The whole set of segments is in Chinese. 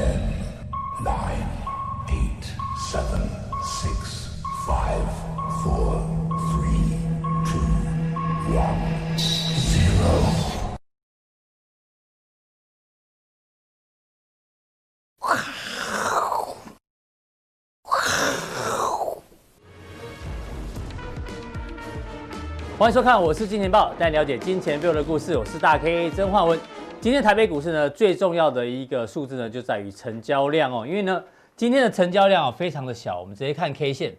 Ten, nine, eight, seven, six, five, four, three, two, one, zero. 欢迎收看，我是金钱爆，带你了解金钱背后的故事。我是大 K 曾焕文。今天台北股市呢，最重要的一个数字呢，就在于成交量哦。因为呢，今天的成交量啊非常的小，我们直接看 K 线，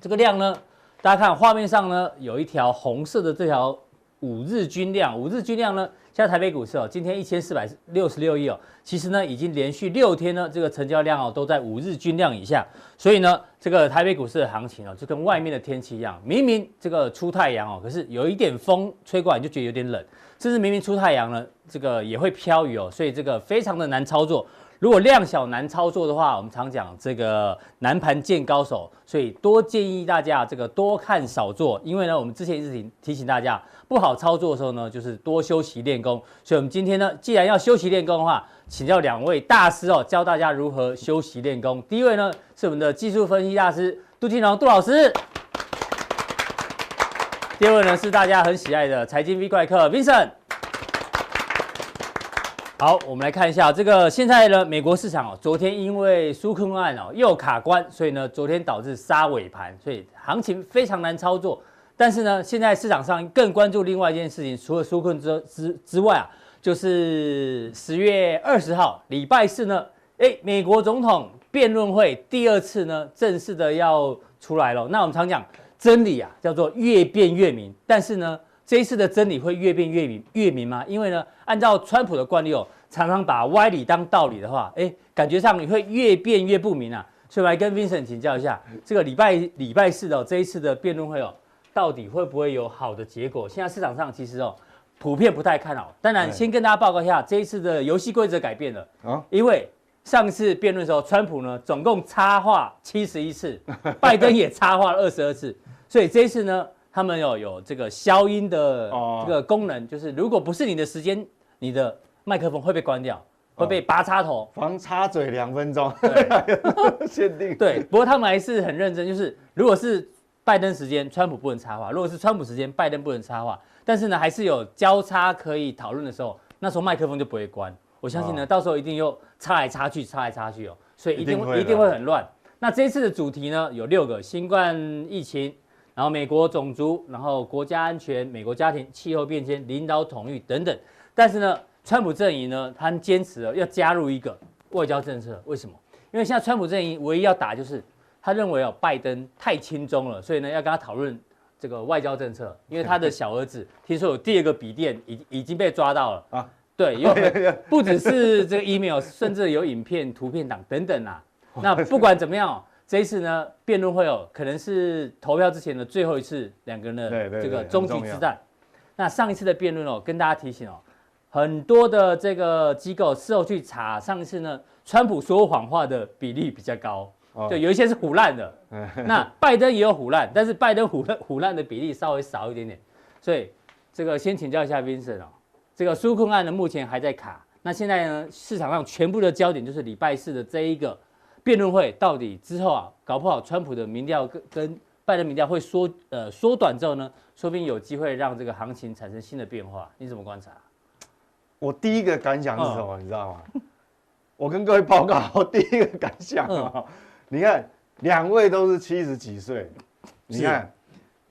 这个量呢，大家看画面上呢，有一条红色的这条五日均量，五日均量呢。像台北股市哦，今天一千四百六十六亿哦，其实呢已经连续六天呢，这个成交量哦都在五日均量以下，所以呢，这个台北股市的行情哦，就跟外面的天气一样，明明这个出太阳哦，可是有一点风吹过来，你就觉得有点冷，甚至明明出太阳呢，这个也会飘雨哦，所以这个非常的难操作。如果量小难操作的话，我们常讲这个难盘见高手，所以多建议大家这个多看少做，因为呢，我们之前一直提提醒大家，不好操作的时候呢，就是多休息练功。所以，我们今天呢，既然要休息练功的话，请教两位大师哦，教大家如何休息练功。第一位呢，是我们的技术分析大师杜金龙杜老师。第二位呢，是大家很喜爱的财经 V 怪客 Vincent。好，我们来看一下这个现在呢，美国市场哦，昨天因为苏坑案哦又卡关，所以呢，昨天导致杀尾盘，所以行情非常难操作。但是呢，现在市场上更关注另外一件事情，除了纾困之之之外啊，就是十月二十号礼拜四呢，哎，美国总统辩论会第二次呢正式的要出来了。那我们常讲真理啊，叫做越辩越明，但是呢。这一次的真理会越辩越明越明吗？因为呢，按照川普的惯例哦，常常把歪理当道理的话，哎，感觉上你会越辩越不明啊。所以我来跟 Vincent 请教一下，这个礼拜礼拜四的、哦、这一次的辩论会哦，到底会不会有好的结果？现在市场上其实哦，普遍不太看好。当然，先跟大家报告一下，这一次的游戏规则改变了啊，因为上次辩论的时候，川普呢总共插话七十一次，拜登也插话了二十二次，所以这一次呢。他们有有这个消音的这个功能，就是如果不是你的时间，你的麦克风会被关掉，会被拔插头，防插嘴两分钟，对，限定。对，不过他们还是很认真，就是如果是拜登时间，川普不能插话；如果是川普时间，拜登不能插话。但是呢，还是有交叉可以讨论的时候，那时候麦克风就不会关。我相信呢，到时候一定又插来插去，插来插去哦，所以一定一定会很乱。那这一次的主题呢，有六个：新冠疫情。然后美国种族，然后国家安全、美国家庭、气候变迁、领导统御等等。但是呢，川普阵营呢，他坚持了要加入一个外交政策。为什么？因为现在川普阵营唯一要打就是他认为哦，拜登太轻中了，所以呢要跟他讨论这个外交政策。因为他的小儿子听说有第二个笔电已已经被抓到了啊，对，有 不只是这个 email，甚至有影片、图片档等等啊。那不管怎么样哦。这一次呢，辩论会哦，可能是投票之前的最后一次两个人的这个终极之战。那上一次的辩论哦，跟大家提醒哦，很多的这个机构事后去查，上一次呢，川普说谎话的比例比较高，就有一些是腐烂的。那拜登也有腐烂，但是拜登腐烂唬烂的比例稍微少一点点。所以这个先请教一下 Vincent 哦，这个纾困案呢目前还在卡。那现在呢，市场上全部的焦点就是礼拜四的这一个。辩论会到底之后啊，搞不好川普的民调跟跟拜登民调会缩呃缩短之后呢，说不定有机会让这个行情产生新的变化。你怎么观察？我第一个感想是什么？你知道吗？我跟各位报告，我第一个感想啊，你看两位都是七十几岁，你看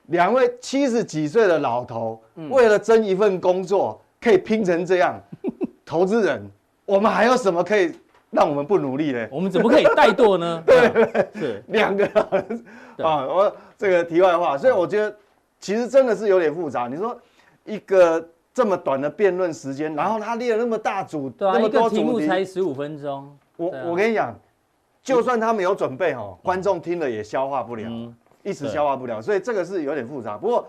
两位七十几岁的老头，为了争一份工作可以拼成这样，投资人，我们还有什么可以？让我们不努力呢？我们怎么可以怠惰呢？对，是两个啊。我这个题外话，所以我觉得其实真的是有点复杂。你说一个这么短的辩论时间，然后他列了那么大组，那么多题目才十五分钟。我我跟你讲，就算他们有准备哦，观众听了也消化不了，一时消化不了。所以这个是有点复杂。不过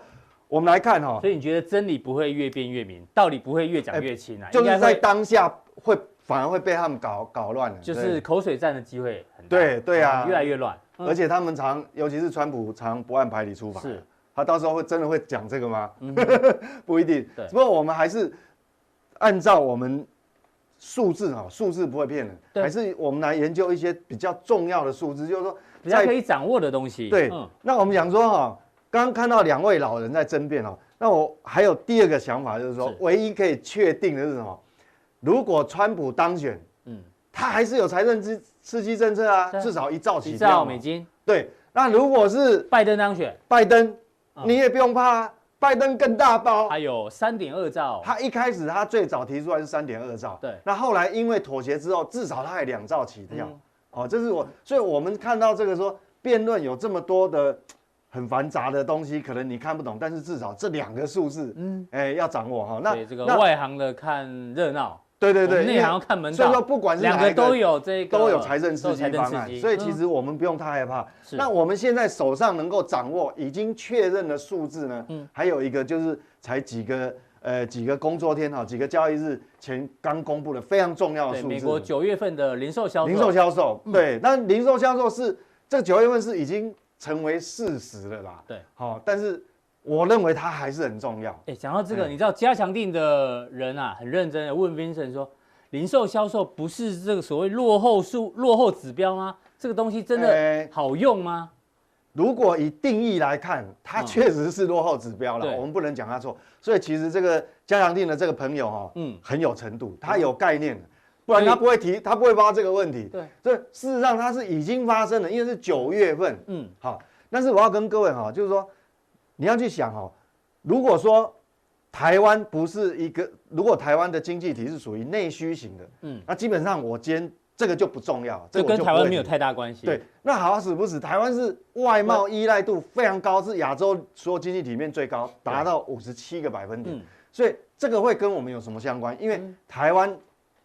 我们来看哈，所以你觉得真理不会越辩越明，道理不会越讲越清啊？就是在当下会。反而会被他们搞搞乱了，就是口水战的机会很大。对对啊，越来越乱。而且他们常，尤其是川普常不按牌理出牌。是，他到时候会真的会讲这个吗？不一定。不过我们还是按照我们数字哈，数字不会骗人，还是我们来研究一些比较重要的数字，就是说比较可以掌握的东西。对，嗯。那我们讲说哈，刚刚看到两位老人在争辩哦，那我还有第二个想法，就是说是。唯一可以确定的是什么？如果川普当选，嗯，他还是有财政支刺激政策啊，至少一兆起一兆美金，对，那如果是拜登当选，拜登，嗯。你也不用怕啊，拜登更大包。还有三点二兆，他一开始他最早提出来是三点二兆，对那后来因为妥协之后，至少他还两兆起跳。嗯哦，这是我，所以我们看到这个说辩论有这么多的很繁杂的东西，可能你看不懂，但是至少这两个数字，嗯，哎，要掌握哈。那这个那外行的看热闹，对对对，内行要看门道。所以说不管是两哪个都有这个都有财政刺激方案，所以其嗯实我们不用太害怕。那我们现在手上能够掌握已经确认的数字呢？嗯还有一个就是才几个呃几个工作天哈，几个交易日前刚公布的非常重要的对数字。美国九月份的零售销售，零售销售，对，那零售销售是这九月份是已经成为事实了啦。对，好，但是我认为它还是很重要。哎，讲到这个，嗯你知道加强定的人啊，很认真的问 Vincent 说，零售销售不是这个所谓落后数、落后指标吗？这个东西真的哎好用吗？如果以定义来看，它嗯确实是落后指标了，对我们不能讲它错。所以其实这个加强定的这个朋友哈，嗯嗯，很有程度，他有概念的，不然他不会提，他不会发这个问题。对，所以事实上它是已经发生了，因为是九月份，嗯，好。但是我要跟各位哈，就是说你要去想哦，如果说台湾不是一个，如果台湾的经济体是属于内需型的，嗯嗯，那基本上我今天这个就不重要，这就跟台湾没有太大关系。对，那好死不死，台湾是外贸依赖度非常高，是亚洲所有经济体里面最高，达到五十七个百分点嗯。所以这个会跟我们有什么相关？因为台湾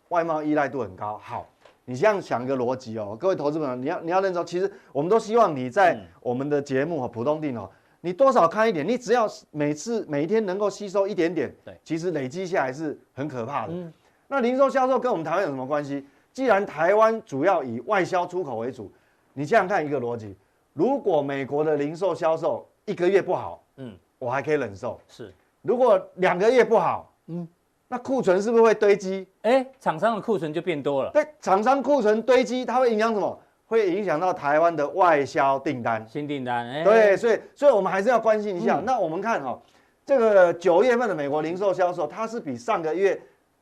外贸依赖度很高。好，你这样想一个逻辑哦，各位投资朋友，你要你要认识，其实我们都希望你在嗯我们的节目和浦东定哦，你多少看一点，你只要每次每一天能够吸收一点点，对其实累积下来是很可怕的。嗯那零售销售跟我们台湾有什么关系？既然台湾主要以外销出口为主，你这样看一个逻辑：如果美国的零售销售一个月不好，嗯，我还可以忍受；是。如果两个月不好，嗯嗯，那库存是不是会堆积？哎，厂商的库存就变多了，对，厂商库存堆积，它会影响什么？会影响到台湾的外销订单。新订单，哎，对，所以所以我们还是要关心一下。嗯那我们看哈、这个九月份的美国零售销售，它是比上个月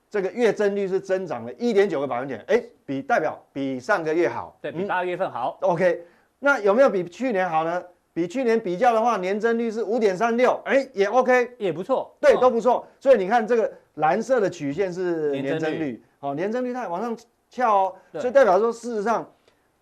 这个月增率是增长了一点九个百分点，哎，比代表比上个月好。对比八月份好，OK，那有没有比去年好呢？比去年比较的话，年增率是五点三六，哎，也 OK，也不错，对，哦都不错。所以你看这个蓝色的曲线是年增率年增率，好、年增率它往上翘哦，所以代表说事实上，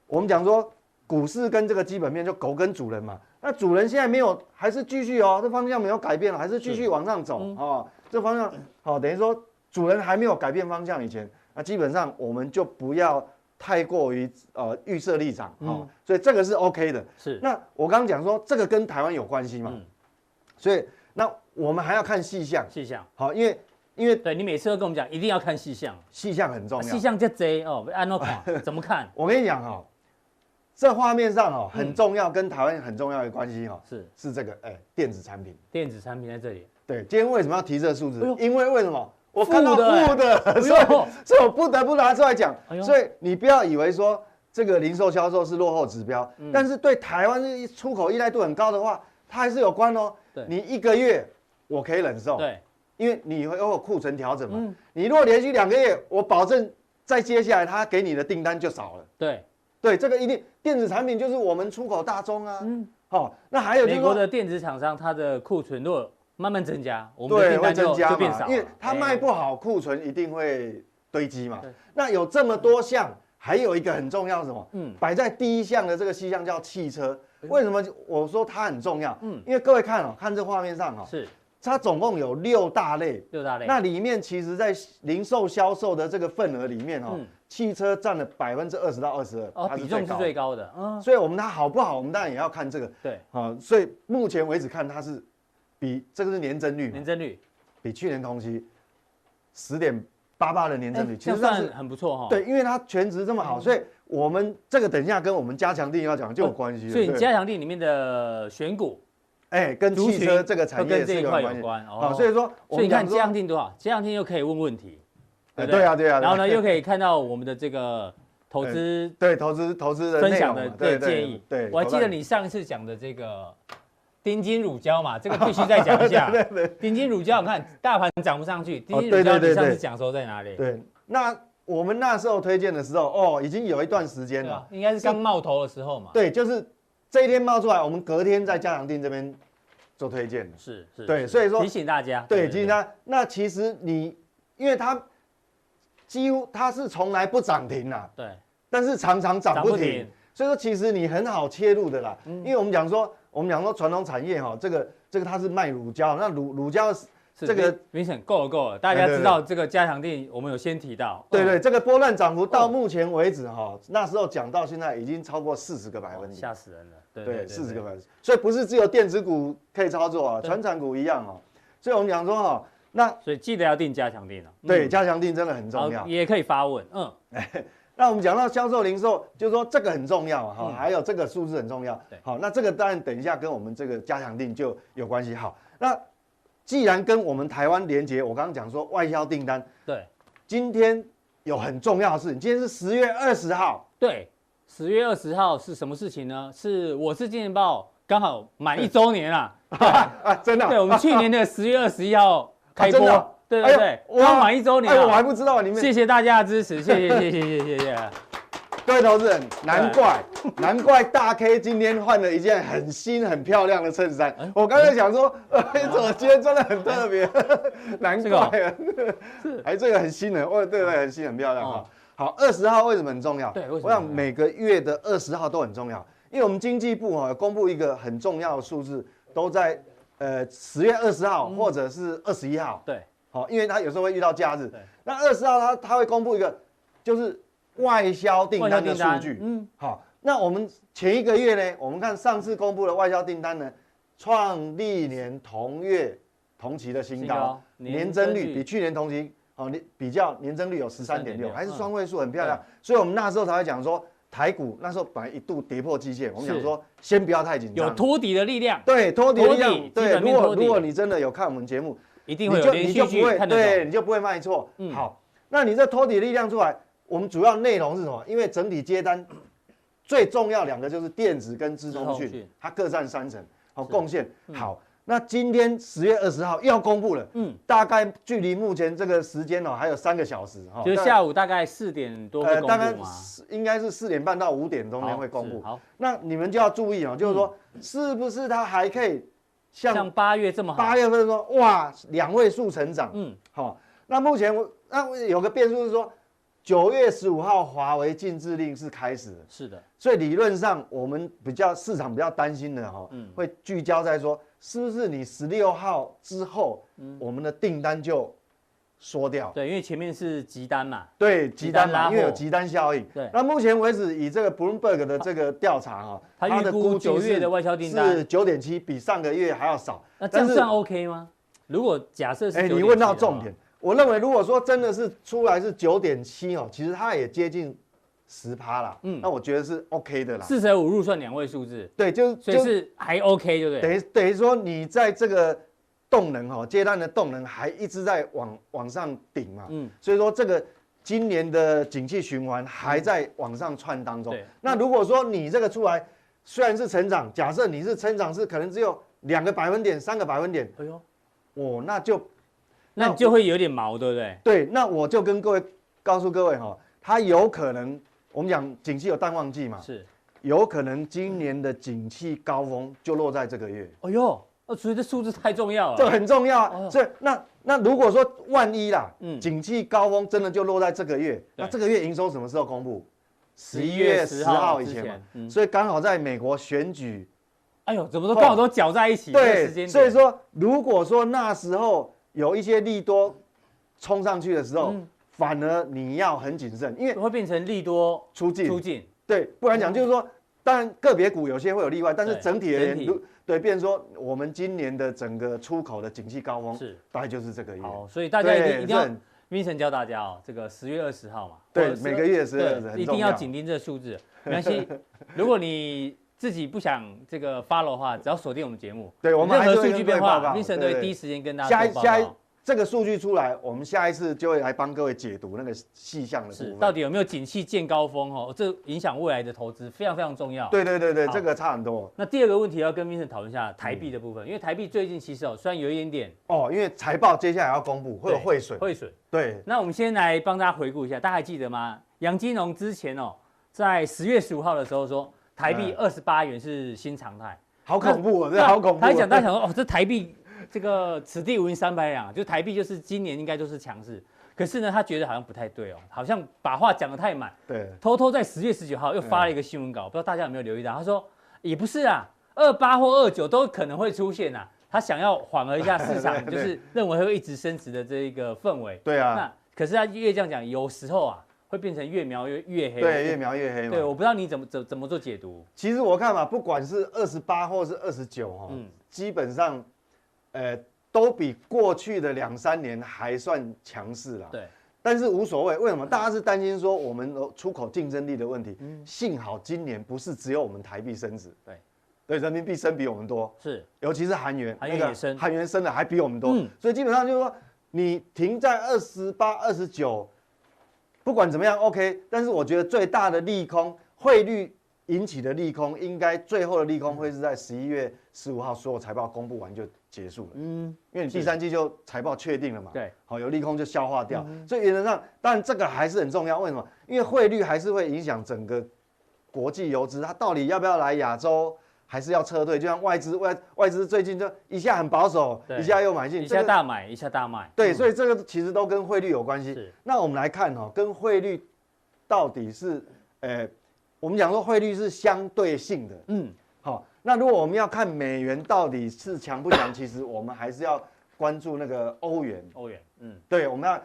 我们讲说股市跟这个基本面就狗跟主人嘛，那主人现在没有，还是继续哦，这方向没有改变了，还是继续往上走嗯。哦，这方向好、等于说主人还没有改变方向以前，那基本上我们就不要太过于呃预设立场哦，嗯所以这个是 OK 的。是，那我刚刚讲说这个跟台湾有关系嘛，嗯。所以那我们还要看细项，细项，好，因为因为对你每次都跟我们讲，一定要看细项，细项很重要。细项就贼哦，按照看怎么看？我跟你讲哈、这画面上哈、很重要，跟台湾很重要的关系哈、是是这个哎、电子产品。电子产品在这里，对，今天为什么要提这个数字？哎因为为什么？我看到负的所以所以我不得不拿出来讲。哎所以你不要以为说这个零售销售是落后指标，嗯但是对台湾是出口依赖度很高的话，它还是有关哦。对你一个月我可以忍受，对，因为你会有库存调整嘛。嗯你如果连续两个月，我保证在接下来他给你的订单就少了。对，对，这个一定电子产品就是我们出口大宗啊。嗯，好、那还有就是说，美国的电子厂商它的库存如果慢慢增加，我们的对，会订单就增加就变少了，嘛，因为它卖哎不好，库存一定会堆积嘛。那有这么多项，还有一个很重要是什么？嗯摆在第一项的这个细项叫汽车。为什么我说它很重要？嗯因为各位看哦，看这画面上哦，是它总共有六大类。六大类，那里面其实，在零售销售的这个份额里面哦嗯，汽车占了百分之二十到二十二，比重是高。最高的，嗯，所以我们它好不好，我们当然也要看这个。对，啊，所以目前为止看它是比这个是年增率年，增率，比去年同期十点八八的年增率，哎其实算很不错哈，对，因为它全值这么好，所以我们这个等一下跟我们加强定要讲就有关系了。所以你对加强定里面的选股哎跟汽车这个产业这一是有关系。块有关好，哦，所以说所以你看加们讲说强定多少？这样定又可以问问题，对对啊对啊。然后呢，又可以看到我们的这个投资 对投资投资的分享的对建议。对，我还记得你上一次讲的这个丁金乳胶嘛，这个必须再讲一下。对对。丁金乳胶，你看大盘涨不上去，丁金乳胶你上次讲说在哪里？对，那。我们那时候推荐的时候，哦，已经有一段时间了，应该是刚冒头的时候嘛。对，就是这一天冒出来，我们隔天在嘉良定这边做推荐的。是是。对，所以说提醒大家。对，提醒大家。那其实你，因为它几乎它是从来不涨停啦。对。但是常常涨不停，所以说其实你很好切入的啦。因为我们讲说，我们讲说传统产业哈，这个这个它是卖乳胶，那乳乳胶。这个明显够了够了，大家知道这个加强定，我们有先提到。对对，这个波段涨幅到目前为止哈，那时候讲到现在已经超过四十个百分点，吓死人了。对，四十个百分点，所以不是只有电子股可以操作啊，传产股一样哦。所以我们讲说哈，那所以记得要定加强定了。对，加强定真的很重要。也可以发问，嗯。那我们讲到销售零售，就是说这个很重要哈，还有这个数字很重要。好，那这个当然等一下跟我们这个加强定就有关系。好，那。既然跟我们台湾连接，我刚刚讲说外销订单，对，今天有很重要的事情，今天是十月二十号，对，十月二十号是什么事情呢？是我是金钱豹刚好满一周年啊，啊，真的，对，我们去年的十月二十一号开播，对对对，刚满一周年，我还不知道你们，谢谢大家的支持，谢谢谢谢谢谢谢谢。各位投资人，难怪难怪大 K 今天换了一件很新很漂亮的衬衫。我刚才想说，哎，怎么今天穿的很特别？难怪啊，哎，这个很新的，哦，对对，很新很漂亮哈。好，二十号为什么很重要？对，我想每个月的二十号都很重要，因为我们经济部哈公布一个很重要的数字，都在呃十月二十号或者是二十一号。对，好，因为他有时候会遇到假日。那二十号他他会公布一个，就是。外销订单的数据，嗯，好，那我们前一个月呢？我们看上次公布的外销订单呢，创历年同月同期的新高，年增率比去年同期哦，年比较年增率有十三点六，还是双位数，很漂亮。所以我们那时候才会讲说，台股那时候本来一度跌破季线，我们想说先不要太紧张，有托底的力量，对，托底力量，对。如果如果你真的有看我们节目，一定会有连续剧，对，你就不会卖错。好，那你这托底力量出来。我们主要内容是什么？因为整体接单 最重要两个就是电子跟资通讯，它各占三成，好贡献。好，那今天十月二十号又要公布了，嗯，大概距离目前这个时间哦还有三个小时哈，就是下午大概四点多会公布吗？大概应该是四点半到五点中间会公布。好，那你们就要注意哦，就是说是不是它还可以像八月这么好？八月份说哇两位数成长，嗯，好，那目前我那有个变数是说。九月十五号，华为禁制令是开始的，是的，所以理论上我们比较市场比较担心的哈，嗯，会聚焦在说是不是你十六号之后，嗯，我们的订单就缩掉，对，因为前面是急单嘛，对，急单嘛，因为有急单效应，对。那目前为止，以这个 Bloomberg 的这个调查哈，它的估九月的外销订单是九点七，比上个月还要少，那这样算 OK 吗？如果假设是，哎，你问到重点。我认为，如果说真的是出来是九点七哦，其实它也接近十趴啦。嗯，那我觉得是 OK 的啦。四舍五入算两位数字，对，就是所以是还 OK，对不对？等于等于说你在这个动能哈，接单的动能还一直在往往上顶嘛。嗯，所以说这个今年的景气循环还在往上窜当中。对，那如果说你这个出来虽然是成长，假设你是成长是可能只有两个百分点、三个百分点，哎呦，哦，那就。那就会有点毛，对不对？对，那我就跟各位告诉各位哈，它有可能，我们讲景气有淡旺季嘛，是，有可能今年的景气高峰就落在这个月。哎呦，所以这数字太重要了，这很重要啊。所以那那如果说万一啦，嗯，景气高峰真的就落在这个月，那这个月营收什么时候公布？十一月十号以前嘛。所以刚好在美国选举，哎呦，怎么都刚好都搅在一起。对，所以说如果说那时候。有一些利多冲上去的时候，反而你要很谨慎，因为会变成利多出尽。出尽，对，不然讲就是说，当然个别股有些会有例外，但是整体而言，对，变成说我们今年的整个出口的景气高峰是大概就是这个月。好，所以大家一定一定要，Vincent 教大家哦，这个十月二十号嘛，对，每个月十月二十，一定要紧盯这个数字。没关系，如果你自己不想这个 follow 的话，只要锁定我们节目，对我们任何数据变化，Vincent 都会第一时间跟大家下下这个数据出来，我们下一次就会来帮各位解读那个细项的部分，到底有没有景气见高峰哦？这影响未来的投资非常非常重要。对对对对，这个差很多。那第二个问题要跟 Vincent 讨论一下台币的部分，嗯、因为台币最近其实哦，虽然有一点点哦，因为财报接下来要公布，会有汇损。汇损。对。那我们先来帮大家回顾一下，大家还记得吗？杨金龙之前哦，在十月十五号的时候说，台币二十八元是新常态。好恐怖啊！这好恐怖。他讲，大家想说哦，这台币。这个此地无银三百两，就台币就是今年应该都是强势，可是呢，他觉得好像不太对哦，好像把话讲得太满。对，偷偷在十月十九号又发了一个新闻稿，不知道大家有没有留意到？他说也不是啊，二八或二九都可能会出现啊，他想要缓和一下市场，就是认为会一直升值的这一个氛围。对啊，那可是他越这样讲，有时候啊会变成越描越越黑。对，越描越黑嘛。对，我不知道你怎么怎怎么做解读。其实我看嘛，不管是二十八或是二十九哈，嗯，基本上，呃。都比过去的两三年还算强势了。对，但是无所谓。为什么？大家是担心说我们出口竞争力的问题。嗯。幸好今年不是只有我们台币升值。对。对，人民币升比我们多。是。尤其是韩元，韩元也升，韩元升的还比我们多。嗯。所以基本上就是说，你停在二十八、二十九，不管怎么样，OK。但是我觉得最大的利空，汇率引起的利空，应该最后的利空会是在十一月十五号所有财报公布完就。结束了，嗯，因为你第三季就财报确定了嘛，对，好，有利空就消化掉，嗯、所以原则上，当然这个还是很重要。为什么？因为汇率还是会影响整个国际游资，它到底要不要来亚洲，还是要撤退？就像外资外外资最近就一下很保守，一下又买进，一下大买，一下大卖，对，所以这个其实都跟汇率有关系。那我们来看哈，跟汇率到底是，呃，我们讲说汇率是相对性的，嗯。好，那如果我们要看美元到底是强不强，其实我们还是要关注那个欧元。欧元，嗯，对，我们要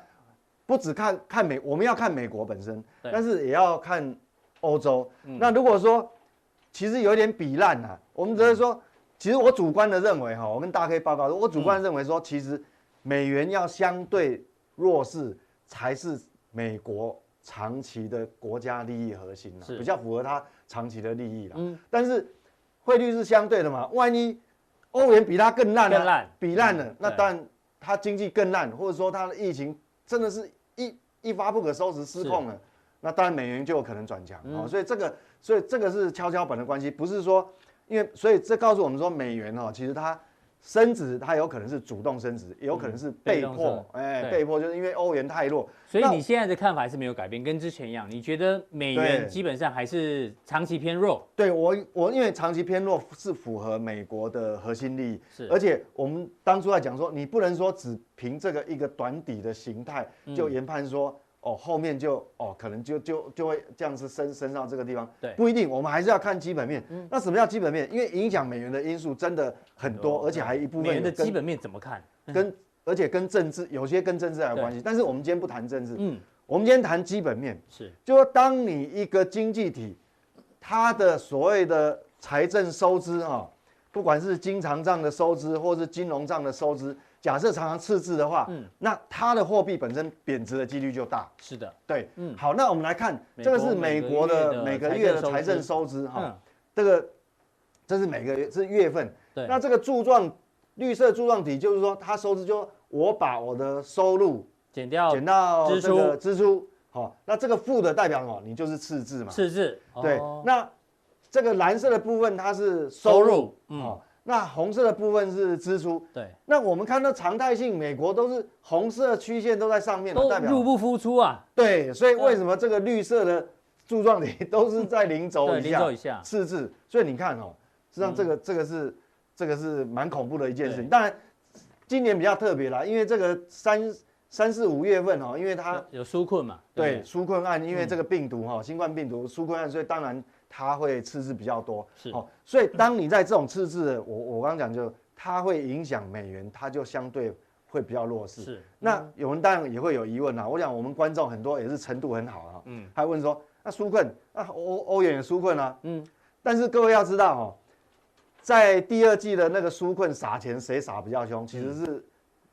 不只看看美，我们要看美国本身，但是也要看欧洲。那如果说其实有点比烂啊，我们只是说，其实我主观的认为哈，我跟大家可以报告，我主观认为说，其实美元要相对弱势才是美国长期的国家利益核心，比较符合它长期的利益啦。嗯，但是。汇率是相对的嘛，万一欧元比它更烂了，比烂了，那当然它经济更烂，或者说它的疫情真的是一一发不可收拾失控了，那当然美元就有可能转强啊。所以这个，所以这个是跷跷板的关系，不是说因为，所以这告诉我们说美元哈，其实它。升值，它有可能是主动升值，也有可能是被迫，哎，被迫就是因为欧元太弱。所以你现在的看法还是没有改变，跟之前一样。你觉得美元基本上还是长期偏弱？对我，我因为长期偏弱是符合美国的核心利益，是。而且我们当初在讲说，你不能说只凭这个一个短底的形态就研判说。哦，后面就哦，可能就就就会这样子升升到这个地方，对，不一定，我们还是要看基本面。嗯，那什么叫基本面？因为影响美元的因素真的很多，而且还一部分美元的基本面怎么看？跟而且跟政治有些跟政治还有关系，但是我们今天不谈政治，嗯，我们今天谈基本面，是，就说当你一个经济体，它的所谓的财政收支啊，不管是经常账的收支，或是金融账的收支。假设常常赤字的话，嗯，那它的货币本身贬值的几率就大。是的，对，嗯，好，那我们来看，这个是美国的每个月的财政收支哈，这个这是每个月是月份，对，那这个柱状绿色柱状体就是说，它收支就我把我的收入减掉减到支出。支出，好，那这个负的代表什么？你就是赤字嘛，赤字，对，那这个蓝色的部分它是收入，嗯。那红色的部分是支出，对。那我们看到常态性，美国都是红色曲线都在上面，都入不敷出啊。对，所以为什么这个绿色的柱状体都是在 零轴以下？零轴以下，赤字。所以你看哦，实际上这个这个是这个是蛮恐怖的一件事情。当然，今年比较特别啦，因为这个三三四五月份哦，因为它有纾困嘛，对，纾困案，因为这个病毒哈，新冠病毒纾困案，所以当然。它会赤字比较多，是。哦，所以当你在这种赤字，我我刚刚讲就它会影响美元，它就相对会比较弱势。是，那有人当然也会有疑问啊，我想我们观众很多也是程度很好啊，嗯，还问说那纾困，那欧欧元也纾困啊，嗯，但是各位要知道哦，在第二季的那个纾困撒钱谁撒比较凶？其实是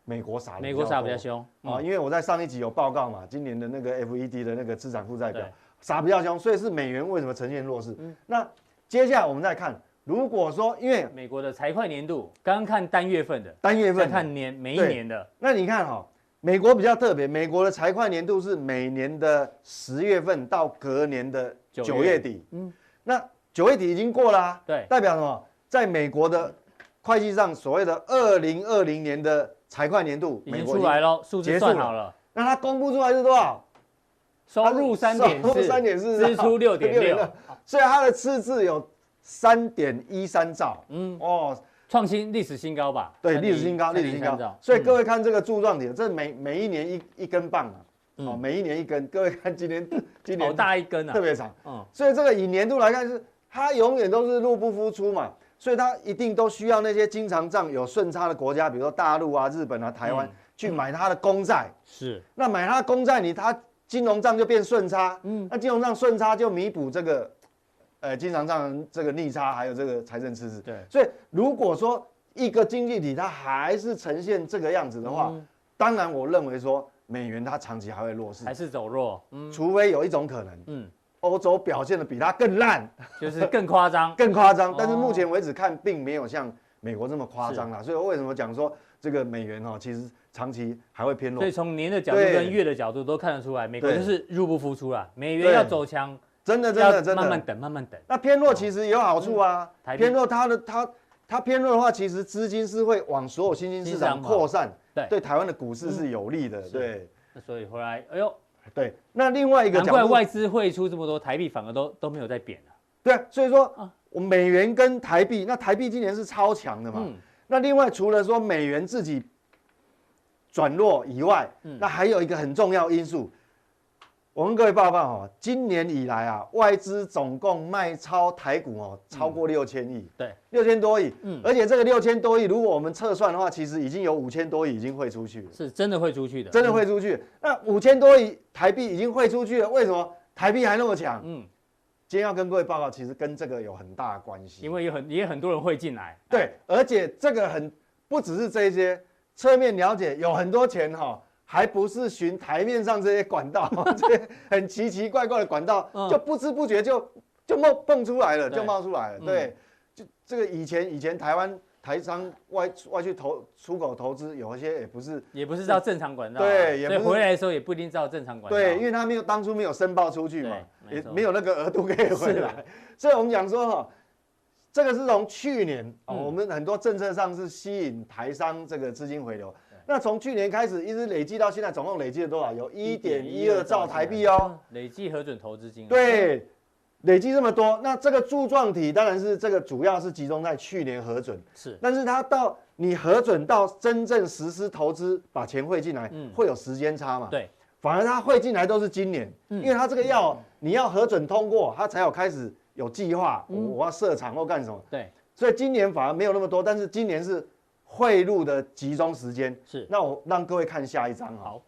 美国撒，美国撒比较凶啊，因为我在上一集有报告嘛，今年的那个 FED 的那个资产负债表。撒比较凶，所以是美元为什么呈现弱势？嗯、那接下来我们再看如果说因为美国的财会年度刚刚看单月份的，单月份再看年每一年的，那你看哈、哦，美国比较特别，美国的财会年度是每年的十月份到隔年的九月底，嗯，那九月底已经过了、啊，对，代表什么？在美国的会计上，所谓的二零二零年的财会年度已经出来了，数字算好了，那它公布出来是多少？收入三点四，支出六点六，所以它的赤字有三点一三兆，嗯。哦，创新历史新高吧？对，历史新高，历史新高。所以各位看这个柱状体，这每每一年一一根棒啊，哦，每一年一根。各位看今年，今年好大一根啊，特别长。嗯，所以这个以年度来看是，它永远都是入不敷出嘛，所以它一定都需要那些经常账有顺差的国家，比如说大陆啊、日本啊、台湾，去买它的公债。是，那买它的公债，你它。金融账就变顺差，嗯，那金融账顺差就弥补这个，呃，经常账这个逆差，还有这个财政赤字。对，所以如果说一个经济体它还是呈现这个样子的话，嗯、当然我认为说美元它长期还会弱势，还是走弱，嗯，除非有一种可能，嗯，欧洲表现的比它更烂，就是更夸张，更夸张。但是目前为止看，并没有像美国这么夸张啦。所以我为什么讲说这个美元哈，其实。长期还会偏弱，所以从年的角度跟月的角度都看得出来，美国就是入不敷出了。美元要走强，真的真的真的，慢慢等，慢慢等。那偏弱其实有好处啊，偏弱它的它它偏弱的话，其实资金是会往所有新兴市场扩散，对对，台湾的股市是有利的，对。那所以后来，哎呦，对，那另外一个，难怪外资汇出这么多，台币反而都都没有在贬了。对，所以说，我美元跟台币，那台币今年是超强的嘛。那另外除了说美元自己。转弱以外，那还有一个很重要因素，我跟各位报告哦，今年以来啊，外资总共卖超台股哦，超过六千亿，对，六千多亿，嗯，而且这个六千多亿，如果我们测算的话，其实已经有五千多亿已经汇出去了，是真的汇出去的，真的汇出去。那五千多亿台币已经汇出去了，为什么台币还那么强？嗯，今天要跟各位报告，其实跟这个有很大的关系，因为有很也很多人汇进来，对，而且这个很不只是这些。侧面了解有很多钱哈，还不是循台面上这些管道，这些很奇奇怪怪的管道，就不知不觉就就冒蹦出来了，就冒出来了。对，就这个以前以前台湾台商外外去投出口投资，有一些也不是也不是照正常管道，对，也回来的时候也不一定照正常管道，对，因为他没有当初没有申报出去嘛，也没有那个额度可以回来，所以我们讲说哈。这个是从去年啊，我们很多政策上是吸引台商这个资金回流。那从去年开始一直累计到现在，总共累计了多少？有一点一二兆台币哦。累计核准投资金额。对，累计这么多，那这个柱状体当然是这个主要是集中在去年核准。是，但是它到你核准到真正实施投资，把钱汇进来，会有时间差嘛？对，反而它汇进来都是今年，因为它这个要你要核准通过，它才有开始。有计划，我要设厂或干什么？对，所以今年反而没有那么多，但是今年是汇入的集中时间。是，那我让各位看下一张。好，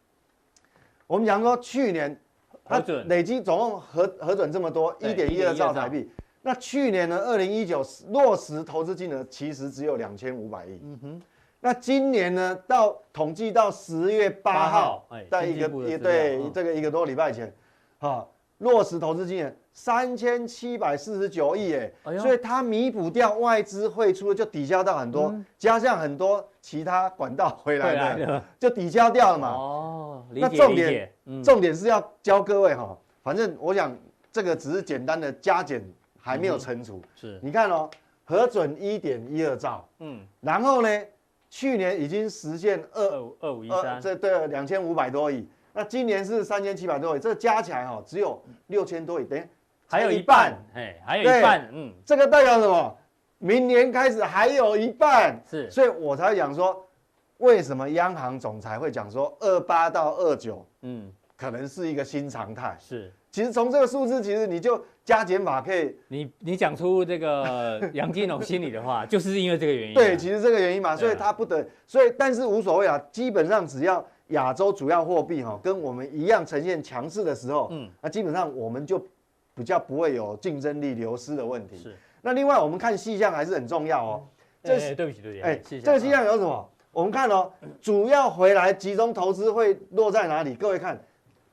我们讲说去年它累积总共核核准这么多，一点一二兆台币。那去年呢，二零一九落实投资金额其实只有两千五百亿。嗯哼，那今年呢，到统计到十月八号，在一个也对这个一个多礼拜前，好。落实投资金额三千七百四十九亿，哎，所以它弥补掉外资汇出，就抵消到很多，加上很多其他管道回来的，就抵消掉了嘛。哦，那重点，重点是要教各位哈，反正我想这个只是简单的加减，还没有乘除。是，你看哦，核准一点一二兆，嗯，然后呢，去年已经实现二五二五一三，这对两千五百多亿。那今年是三千七百多亿，这加起来哈只有六千多亿，等于还有一半，哎，还有一半，嗯，这个代表什么？明年开始还有一半，是，所以我才讲说，为什么央行总裁会讲说二八到二九，嗯，可能是一个新常态，是。其实从这个数字，其实你就加减法可以，你你讲出这个 杨金龙心里的话，就是因为这个原因。对，其实这个原因嘛，所以他不得，所以但是无所谓啊，基本上只要。亚洲主要货币哈跟我们一样呈现强势的时候，嗯，那基本上我们就比较不会有竞争力流失的问题。是。那另外我们看细项还是很重要哦。这是对不起对不起。哎，这个细项有什么？我们看哦，主要回来集中投资会落在哪里？各位看，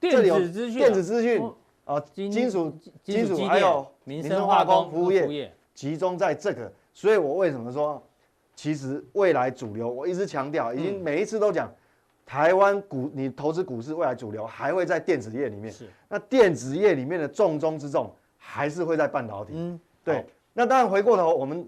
电子资讯、电子资讯啊，金属、金属还有民生化工、服务业。集中在这个，所以我为什么说，其实未来主流，我一直强调，已经每一次都讲，台湾股你投资股市未来主流还会在电子业里面，是，那电子业里面的重中之重还是会在半导体，嗯，对，那当然回过头我们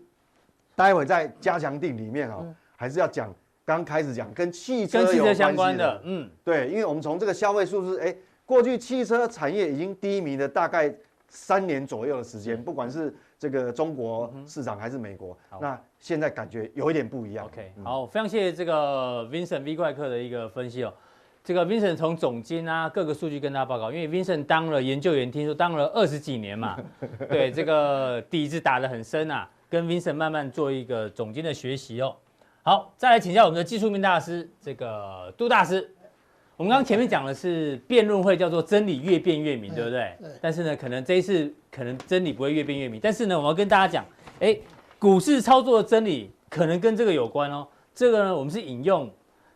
待会在加强定里面啊，还是要讲刚开始讲跟汽车有关系的，嗯，对，因为我们从这个消费数字，哎。过去汽车产业已经低迷了大概三年左右的时间，不管是这个中国市场还是美国，那现在感觉有一点不一样。OK，好，非常谢谢这个 Vincent V 怪客的一个分析哦。这个 Vincent 从总经啊各个数据跟大家报告，因为 Vincent 当了研究员，听说当了二十几年嘛，对这个底子打得很深啊，跟 Vincent 慢慢做一个总经的学习哦。好，再来请教我们的技术面大师，这个杜大师。我们刚刚前面讲的是辩论会，叫做真理越辩越明，对不对？对。但是呢，可能这一次可能真理不会越辩越明。但是呢，我要跟大家讲，哎，股市操作的真理可能跟这个有关哦。这个呢，我们是引用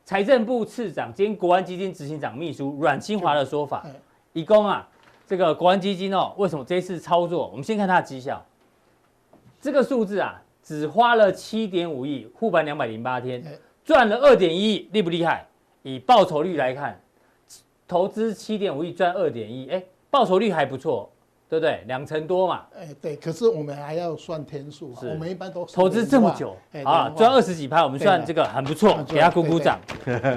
财政部次长兼国安基金执行长秘书阮清华的说法，以供啊，这个国安基金哦，为什么这次操作？我们先看它的绩效，这个数字啊，只花了七点五亿护盘两百零八天，赚了二点一亿，厉不厉害？以报酬率来看，投资七点五亿赚二点一，哎，报酬率还不错，对不对？两成多嘛。哎，对。可是我们还要算天数，我们一般都投资这么久，啊，赚二十几趴，我们算这个很不错，给他鼓鼓掌。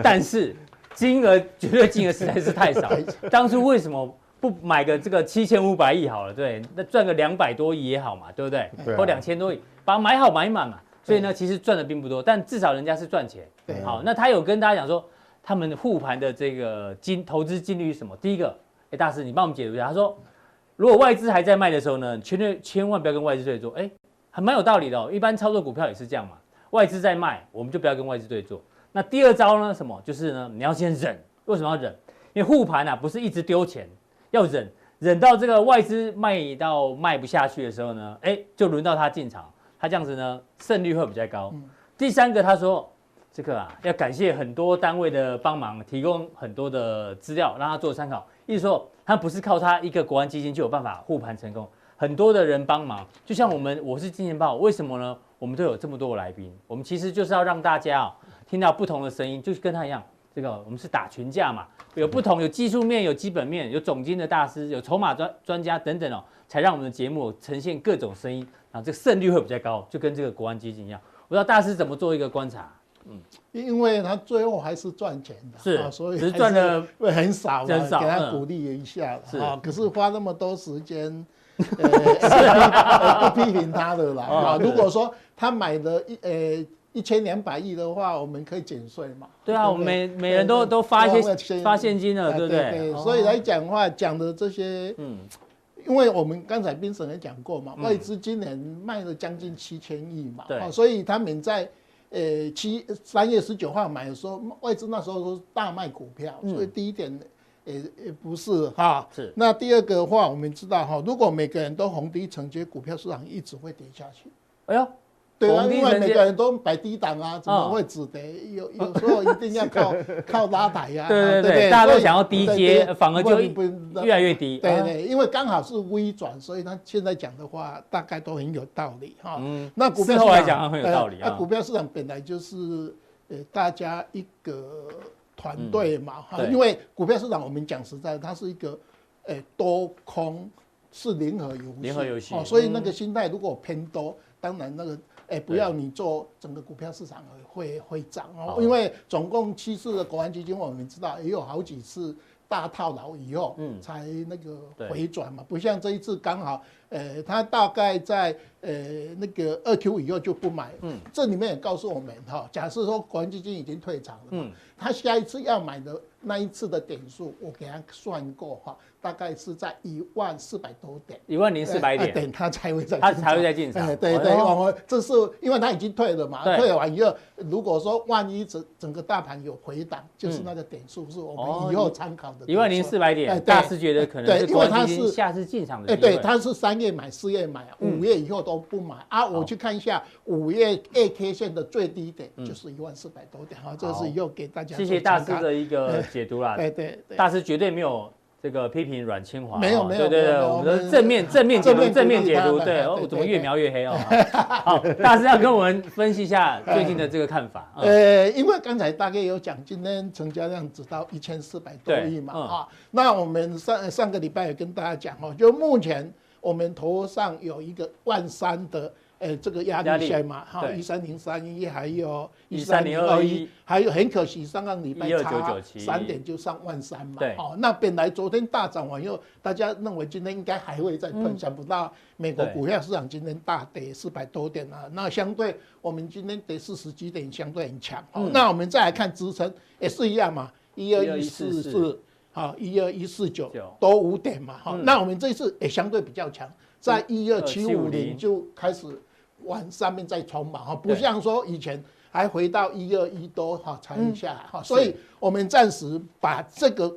但是金额绝对金额实在是太少。当初为什么不买个这个七千五百亿好了？对，那赚个两百多亿也好嘛，对不对？或两千多亿，把它买好买满嘛。所以呢，其实赚的并不多，但至少人家是赚钱。好，那他有跟大家讲说。他们护盘的这个金投资金率是什么？第一个，哎，大师，你帮我们解读一下。他说，如果外资还在卖的时候呢，千万千万不要跟外资对做。哎，还蛮有道理的哦。一般操作股票也是这样嘛，外资在卖，我们就不要跟外资对做。那第二招呢？什么？就是呢，你要先忍。为什么要忍？因为护盘啊，不是一直丢钱，要忍，忍到这个外资卖到卖不下去的时候呢，哎，就轮到他进场，他这样子呢，胜率会比较高。第三个，他说。这个啊，要感谢很多单位的帮忙，提供很多的资料，让他做参考。意思说，他不是靠他一个国安基金就有办法护盘成功，很多的人帮忙。就像我们，我是金钱豹，为什么呢？我们都有这么多的来宾，我们其实就是要让大家啊听到不同的声音，就是跟他一样，这个我们是打群架嘛，有不同，有技术面，有基本面，有总经的大师，有筹码专专家等等哦，才让我们的节目呈现各种声音，然后这个胜率会比较高，就跟这个国安基金一样。我知道大师怎么做一个观察。嗯，因为他最后还是赚钱的，是啊，所以只赚的会很少，很少，给他鼓励一下，是啊。可是花那么多时间，呃，不批评他的啦啊。如果说他买的一呃一千两百亿的话，我们可以减税嘛？对啊，我们每每人都都发一些发现金了，对不对？所以来讲话讲的这些，嗯，因为我们刚才冰神也讲过嘛，外资今年卖了将近七千亿嘛，对，所以他们在。呃，七三月十九号买的时候，外资那时候都是大卖股票，所以第一点，也也不是哈。是。那第二个的话，我们知道哈，如果每个人都逢低承接，股票市场一直会跌下去。哎呦。对啊，因为每个人都摆低档啊，怎么会只得？有有时候一定要 靠靠拉抬呀。对对对，大家都想要低阶，反而就越来越低。对对，因为刚好是微转，所以他现在讲的话大概都很有道理哈。嗯，那股票市场来讲很有道理啊。股票市场本来就是呃大家一个团队嘛哈，因为股票市场我们讲实在，它是一个呃多空是零和游戏，零和游戏，所以那个心态如果偏多，当然那个。哎，不要你做整个股票市场会会涨哦，因为总共七次的国安基金，我们知道也有好几次大套牢以后，嗯，才那个回转嘛，不像这一次刚好，呃，他大概在呃那个二 Q 以后就不买，嗯，这里面也告诉我们哈，假设说国安基金已经退场了，嗯，他下一次要买的那一次的点数，我给他算过哈。大概是在一万四百多点，一万零四百点，等他才会再他才会再进场。对对，我们这是因为他已经退了嘛，退完以后，如果说万一整整个大盘有回档，就是那个点数是我们以后参考的。一万零四百点，大师觉得可能是因为他是下次进场的。哎，对，他是三月买，四月买，五月以后都不买啊。我去看一下五月二 K 线的最低点就是一万四百多点哈，这是以后给大家。谢谢大师的一个解读啦。对对，大师绝对没有。这个批评阮清华，没有没有，对对对，我们的正面正面解读正面解读，对，我怎么越描越黑哦？好，大师要跟我们分析一下最近的这个看法。呃，因为刚才大概有讲，今天成交量只到一千四百多亿嘛，啊，那我们上上个礼拜也跟大家讲哦，就目前我们头上有一个万三的。哎，这个压力线嘛，哈，一三零三一，还有一三零二一，还有很可惜，上个礼拜差三点就上万三嘛，哦，那本来昨天大涨完以后，大家认为今天应该还会再碰，想不到美国股票市场今天大跌四百多点啊，那相对我们今天跌四十几点，相对很强。哦，那我们再来看支撑，也是一样嘛，一二一四四，好，一二一四九，都五点嘛，哈，那我们这次也相对比较强。在一二七五零就开始往上面再冲嘛哈，不像说以前还回到一二一多哈才下来哈，所以我们暂时把这个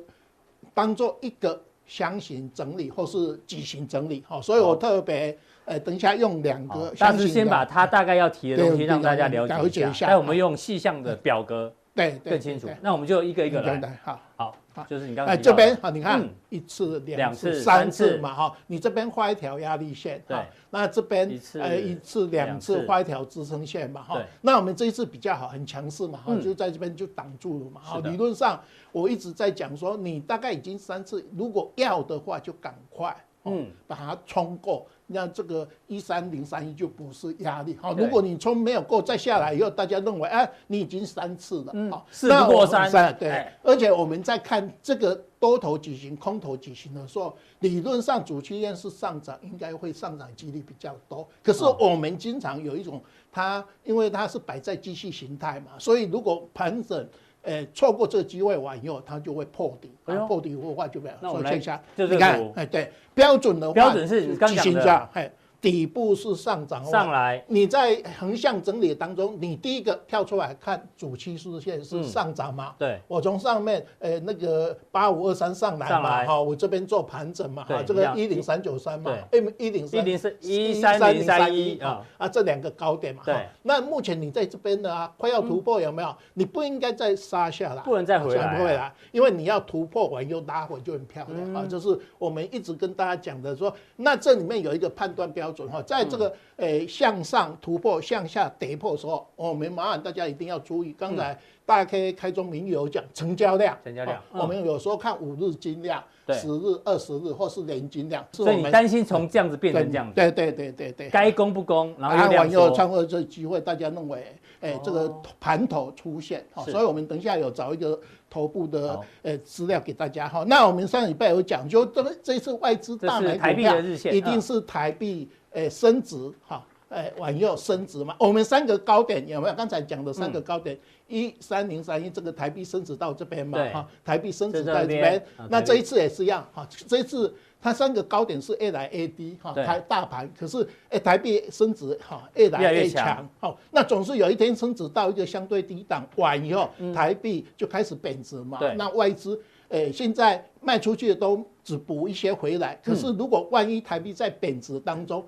当做一个箱型整理或是矩形整理哈，所以我特别呃等一下用两个，但是先把它大概要提的东西让大家了解一下，那我们用细项的表格对更清楚，那我们就一个一个来，好，好。就是你刚才这边哈，你看一次、两次、三次嘛哈，你这边画一条压力线，对，那这边呃一次、两次画一条支撑线嘛哈，那我们这一次比较好，很强势嘛哈，就在这边就挡住了嘛哈。理论上我一直在讲说，你大概已经三次，如果要的话就赶快，嗯，把它冲过。那这个一三零三一就不是压力好，如果你冲没有过再下来以后，大家认为哎，你已经三次了，好，事不过三，对。而且我们在看这个多头矩形、空头矩形的时候，理论上主区间是上涨，应该会上涨几率比较多。可是我们经常有一种，它因为它是摆在机器形态嘛，所以如果盘整。诶，错过这个机会完以后，它就会破底，破底的话就没有。那我们来，你看，哎，对，标准的话，标准是你刚讲的，哎。底部是上涨，上来。你在横向整理当中，你第一个跳出来看主趋势线是上涨嘛？对。我从上面呃那个八五二三上来嘛，好，我这边做盘整嘛，好，这个一零三九三嘛，，M，一零三一三零三一啊啊，这两个高点嘛。对。那目前你在这边的啊，快要突破有没有？你不应该再杀下来，不能再回来，不会来，因为你要突破完又拉回就很漂亮啊。就是我们一直跟大家讲的说，那这里面有一个判断标准哈，在这个诶向上突破、向下跌破的时候，我们麻烦大家一定要注意。刚才大 K 开宗明义有讲成交量，成交量，我们有时候看五日均量、十日、二十日或是年均量，所以你担心从这样子变成这样子？对对对对对，该攻不攻，然后又穿过这机会，大家认为诶这个盘头出现，所以我们等一下有找一个。头部的呃资料给大家哈，那我们上礼拜有讲，就这个这次外资大买股票，一定是台币诶升值哈，诶往右升值嘛。我们三个高点有没有？刚才讲的三个高点，一三零三一这个台币升值到这边嘛哈，台币升值在这边，那这一次也是一样哈，这一次。它三个高点是越来 A 低哈，台大盘可是哎台币升值哈越来越强，好，那总是有一天升值到一个相对低档完以后，台币就开始贬值嘛，那外资哎现在卖出去的都只补一些回来，可是如果万一台币在贬值当中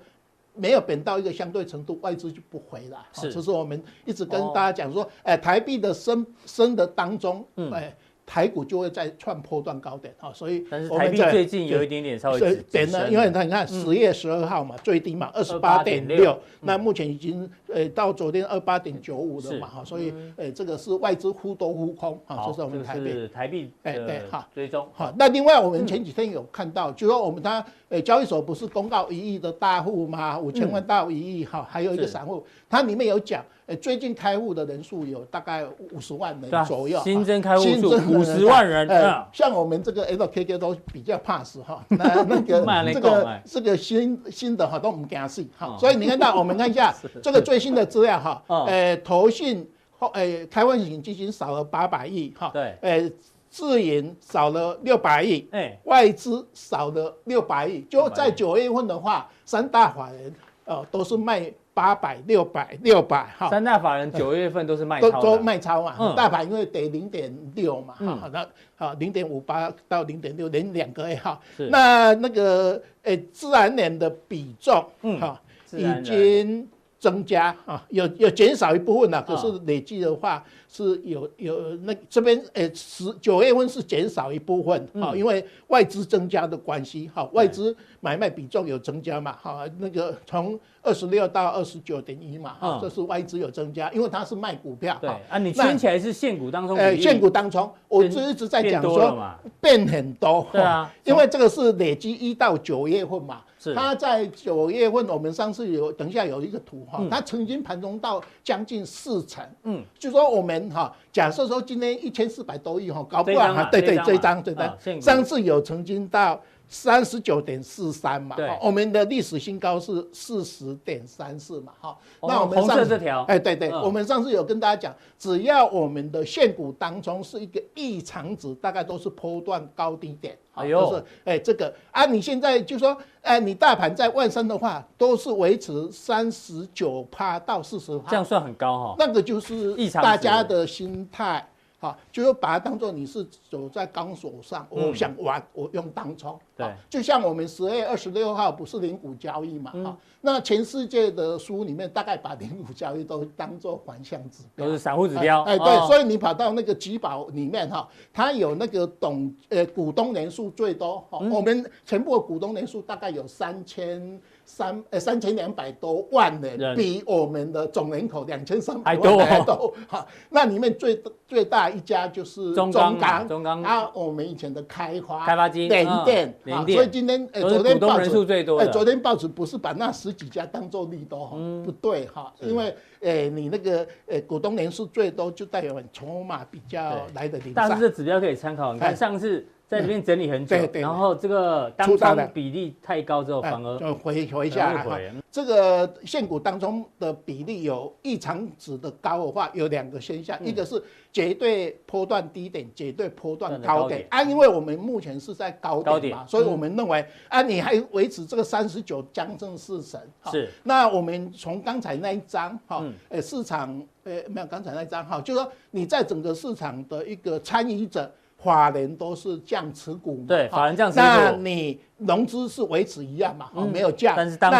没有贬到一个相对程度，外资就不回了，是，这是我们一直跟大家讲说，哎台币的升升的当中，诶。台股就会再创破段高点哈，所以但是台币最近有一点点稍微贬呢，因为你看十月十二号嘛，最低嘛二十八点六，那目前已经呃到昨天二八点九五了嘛哈，所以呃这个是外资忽多忽空啊，这是我们台币。台币哎对哈追踪。好，那另外我们前几天有看到，就说我们它呃交易所不是公告一亿的大户嘛？五千万到一亿哈，还有一个散户，它里面有讲。最近开户的人数有大概五十万人左右，新增开户数五十万人。像我们这个 LKK 都比较怕死哈，那 那个这个这个新新的哈都唔敢信哈，所以你看到我们看一下 这个最新的资料哈，呃，投信后呃开放型基金少了八百亿哈，对，呃，自营少了六百亿，哎，外资少了六百亿，就在九月份的话，三大法人呃都是卖。八百、六百、六百，哈，三大法人九月份都是卖超，都都卖超嘛。大盘因为得零点六嘛，好，那好零点五八到零点六，连两个月哈。那那个诶，自然年的比重，哈，已经增加啊，有有减少一部分啊，可是累计的话是有有那这边诶十九月份是减少一部分啊，因为外资增加的关系哈，外资买卖比重有增加嘛哈，那个从二十六到二十九点一嘛哈，这是外资有增加，因为它是卖股票。对啊，你听起来是现股当中，呃，现股当中，我就一直在讲说变很多，对啊，因为这个是累积一到九月份嘛。它在九月份，我们上次有等一下有一个图哈，它曾经盘中到将近四成，嗯，就说我们哈，假设说今天一千四百多亿哈，搞不好哈，对对，这张这张，上次有曾经到。三十九点四三嘛，对，我们的历史新高是四十点三四嘛，哈，那我们上这条，哎，对对，我们上次有跟大家讲，只要我们的现股当中是一个异常值，大概都是波段高低点，哎呦，就是哎这个啊，你现在就说，哎，你大盘在万三的话，都是维持三十九趴到四十趴，这样算很高哈，那个就是大家的心态。好，就是把它当做你是走在钢索上，我想玩，我用当冲。对，就像我们十月二十六号不是零股交易嘛？哈，那全世界的书里面大概把零股交易都当做反向指标，都是散户指标。哎，对，所以你跑到那个集宝里面哈，它有那个董呃股东人数最多哈，我们全部的股东人数大概有三千。三呃三千两百多万人，比我们的总人口两千三百万还多。哈。那里面最最大一家就是中钢，中钢。啊，我们以前的开发开发金联电啊，所以今天呃昨天报纸呃昨天报纸不是把那十几家当做利多哈，不对哈，因为呃你那个呃股东人数最多，就代表筹码比较来的灵。但是这指标可以参考，你看上次。在这边整理很久，然后这个当中比例太高之后，反而就回回下来。这个现股当中的比例有异常值的高的话，有两个现象，一个是绝对波段低点，绝对波段高点啊。因为我们目前是在高点嘛，所以我们认为啊，你还维持这个三十九将正四成。是。那我们从刚才那一张哈，呃，市场呃没有刚才那一张哈，就是说你在整个市场的一个参与者。法人都是降持股嘛，对，法人降持股，那你。融资是维持一样嘛，哦，没有降，但是当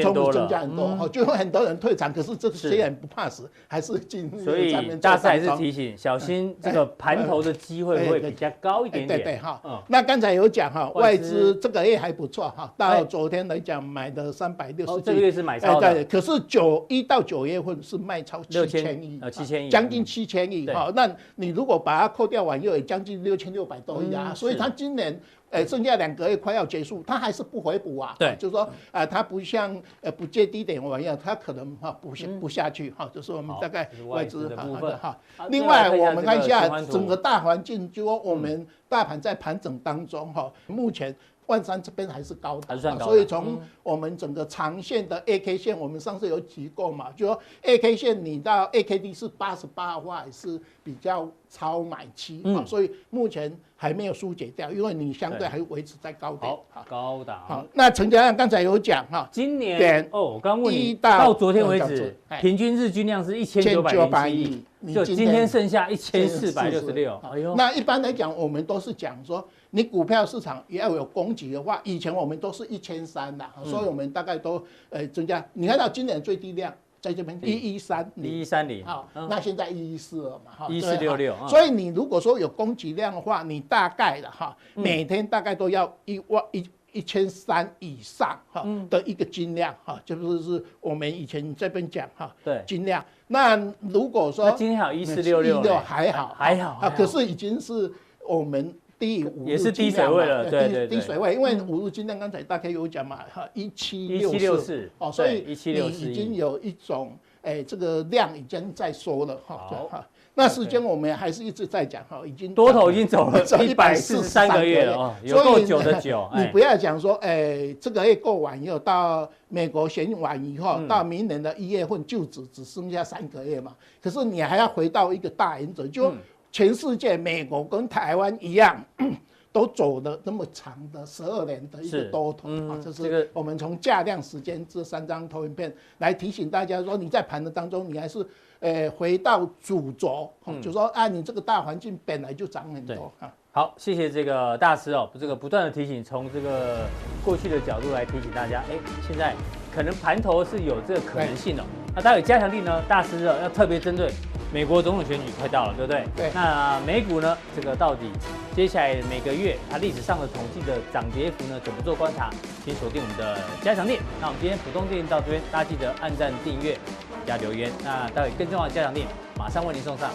冲的增加很多，哦，就会很多人退场，可是这些人不怕死，还是进。所以大师还是提醒小心这个盘头的机会会比较高一点点。对对哈，那刚才有讲哈，外资这个月还不错哈，到昨天来讲买的三百六十亿，这个月是买超的。对，可是九一到九月份是卖超七千亿，七千亿，将近七千亿哈。那你如果把它扣掉完，又有将近六千六百多亿啊，所以它今年。哎，剩下两个月快要结束，它还是不回补啊？对，就是说，啊，它不像呃不借低点玩一样，它可能哈补下不下去哈，就是我们大概外资好的哈。另外，我们看一下整个大环境，就说我们大盘在盘整当中哈，目前万三这边还是高的，所以从我们整个长线的 A K 线，我们上次有提过嘛，就说 A K 线你到 A K D 是八十八的话，是比较超买期啊，所以目前。还没有疏解掉，因为你相对还维持在高点。好，高档。好，那成交量刚才有讲哈，今年哦，我刚问你到昨天为止，平均日均量是一千九百亿，就今天剩下一千四百六十六。哎呦，那一般来讲，我们都是讲说，你股票市场也要有供给的话，以前我们都是一千三的，所以我们大概都呃增加。你看到今年最低量。在这边一一三一一三零，好，那现在一一四了嘛，哈，一四六六，所以你如果说有供给量的话，你大概的哈，每天大概都要一万一一千三以上哈的一个斤量哈，就是是我们以前这边讲哈，对，斤量。那如果说今天好一四六六，还好还好啊，可是已经是我们。第五也是低水位了，对对低水位，因为五日均量刚才大概有讲嘛，哈，一七六四，哦，所以你已经有一种，哎，这个量已经在缩了，哈，好，那时间我们还是一直在讲，哈，已经多头已经走了一百四十三个月了，有够久的久，你不要讲说，哎，这个月过完以后，到美国选完以后，到明年的一月份就只只剩下三个月嘛，可是你还要回到一个大原则，就。全世界，美国跟台湾一样，都走了那么长的十二年的一个多头啊，这是我们从价量时间这三张投影片来提醒大家说，你在盘的当中，你还是呃回到主轴，就说啊，你这个大环境本来就涨很多啊。好，谢谢这个大师哦，这个不断的提醒，从这个过去的角度来提醒大家，哎，现在可能盘头是有这个可能性的。那待会加强力呢，大师热要特别针对美国总统选举快到了，对不对？对。那美股呢，这个到底接下来每个月它历史上的统计的涨跌幅呢，怎么做观察？请锁定我们的加强力。那我们今天普通錠到这边，大家记得按赞、订阅、加留言。那待会更重要的加强力马上为您送上。